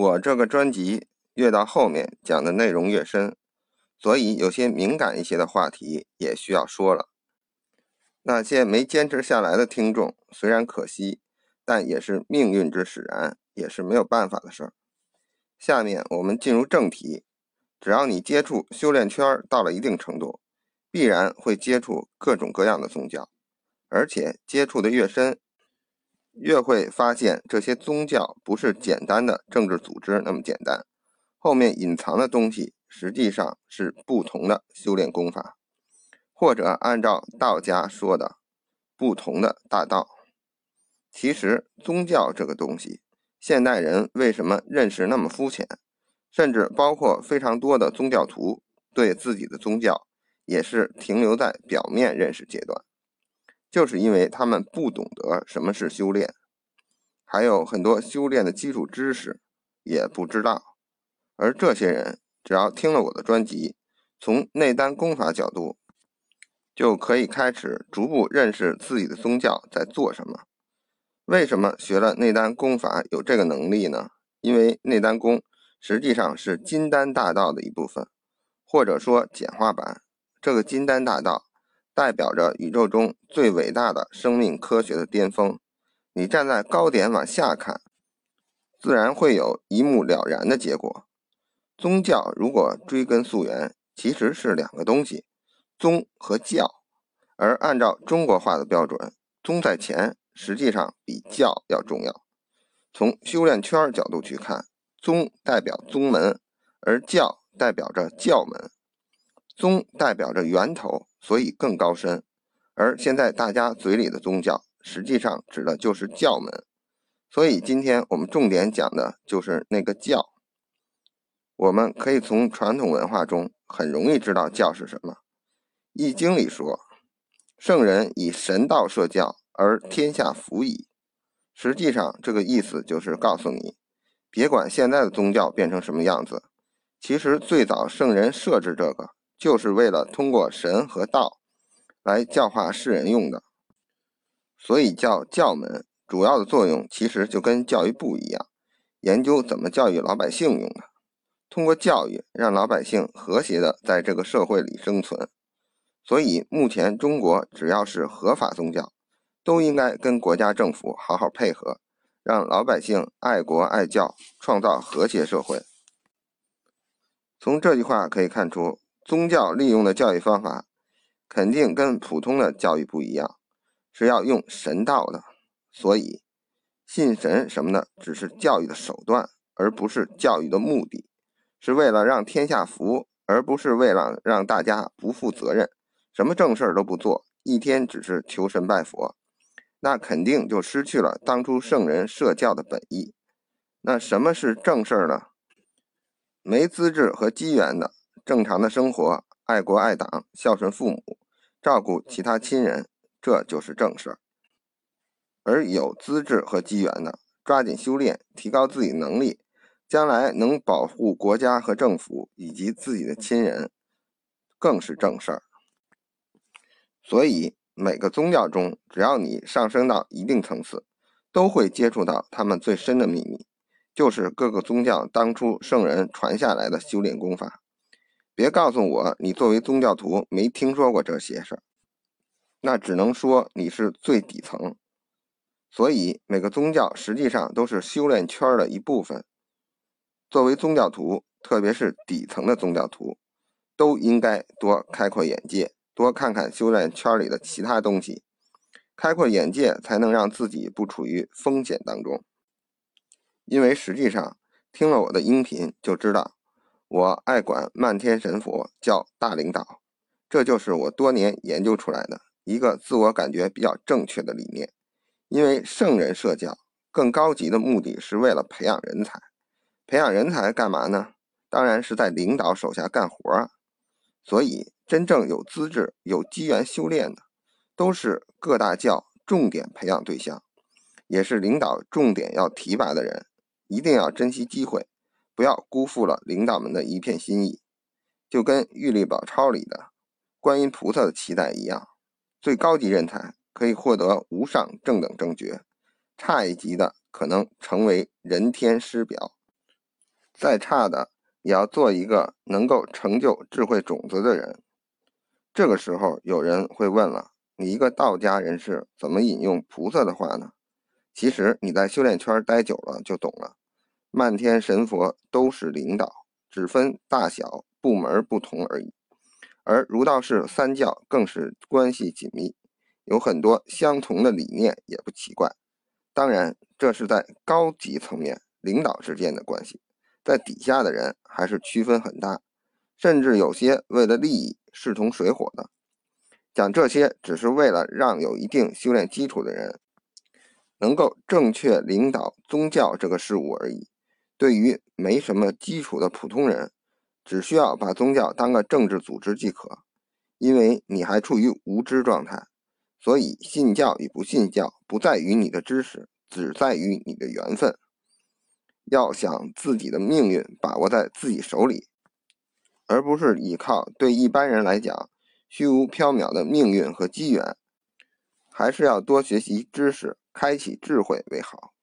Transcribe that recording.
我这个专辑越到后面讲的内容越深，所以有些敏感一些的话题也需要说了。那些没坚持下来的听众，虽然可惜，但也是命运之使然，也是没有办法的事儿。下面我们进入正题，只要你接触修炼圈到了一定程度，必然会接触各种各样的宗教，而且接触的越深。越会发现这些宗教不是简单的政治组织那么简单，后面隐藏的东西实际上是不同的修炼功法，或者按照道家说的不同的大道。其实宗教这个东西，现代人为什么认识那么肤浅，甚至包括非常多的宗教徒对自己的宗教也是停留在表面认识阶段。就是因为他们不懂得什么是修炼，还有很多修炼的基础知识也不知道。而这些人只要听了我的专辑，从内丹功法角度，就可以开始逐步认识自己的宗教在做什么。为什么学了内丹功法有这个能力呢？因为内丹功实际上是金丹大道的一部分，或者说简化版。这个金丹大道。代表着宇宙中最伟大的生命科学的巅峰。你站在高点往下看，自然会有一目了然的结果。宗教如果追根溯源，其实是两个东西：宗和教。而按照中国话的标准，宗在前，实际上比教要重要。从修炼圈角度去看，宗代表宗门，而教代表着教门。宗代表着源头。所以更高深，而现在大家嘴里的宗教，实际上指的就是教门。所以今天我们重点讲的就是那个教。我们可以从传统文化中很容易知道教是什么。《易经》里说：“圣人以神道设教，而天下服矣。”实际上这个意思就是告诉你，别管现在的宗教变成什么样子，其实最早圣人设置这个。就是为了通过神和道来教化世人用的，所以叫教门。主要的作用其实就跟教育部一样，研究怎么教育老百姓用的。通过教育让老百姓和谐的在这个社会里生存。所以目前中国只要是合法宗教，都应该跟国家政府好好配合，让老百姓爱国爱教，创造和谐社会。从这句话可以看出。宗教利用的教育方法，肯定跟普通的教育不一样，是要用神道的。所以，信神什么的，只是教育的手段，而不是教育的目的，是为了让天下服，而不是为了让大家不负责任，什么正事儿都不做，一天只是求神拜佛，那肯定就失去了当初圣人设教的本意。那什么是正事儿呢？没资质和机缘的。正常的生活，爱国爱党，孝顺父母，照顾其他亲人，这就是正事儿。而有资质和机缘的，抓紧修炼，提高自己能力，将来能保护国家和政府以及自己的亲人，更是正事儿。所以，每个宗教中，只要你上升到一定层次，都会接触到他们最深的秘密，就是各个宗教当初圣人传下来的修炼功法。别告诉我，你作为宗教徒没听说过这些事儿，那只能说你是最底层。所以每个宗教实际上都是修炼圈的一部分。作为宗教徒，特别是底层的宗教徒，都应该多开阔眼界，多看看修炼圈里的其他东西，开阔眼界才能让自己不处于风险当中。因为实际上听了我的音频就知道。我爱管漫天神佛叫大领导，这就是我多年研究出来的一个自我感觉比较正确的理念。因为圣人设教，更高级的目的是为了培养人才。培养人才干嘛呢？当然是在领导手下干活啊。所以，真正有资质、有机缘修炼的，都是各大教重点培养对象，也是领导重点要提拔的人。一定要珍惜机会。不要辜负了领导们的一片心意，就跟《玉历宝钞》里的观音菩萨的期待一样。最高级人才可以获得无上正等正觉，差一级的可能成为人天师表。再差的也要做一个能够成就智慧种子的人。这个时候，有人会问了：你一个道家人士，怎么引用菩萨的话呢？其实你在修炼圈待久了就懂了，漫天神佛都是领导，只分大小部门不同而已。而儒道释三教更是关系紧密，有很多相同的理念也不奇怪。当然，这是在高级层面领导之间的关系，在底下的人还是区分很大，甚至有些为了利益势同水火的。讲这些只是为了让有一定修炼基础的人。能够正确领导宗教这个事物而已。对于没什么基础的普通人，只需要把宗教当个政治组织即可。因为你还处于无知状态，所以信教与不信教不在于你的知识，只在于你的缘分。要想自己的命运把握在自己手里，而不是依靠对一般人来讲虚无缥缈的命运和机缘，还是要多学习知识。开启智慧为好。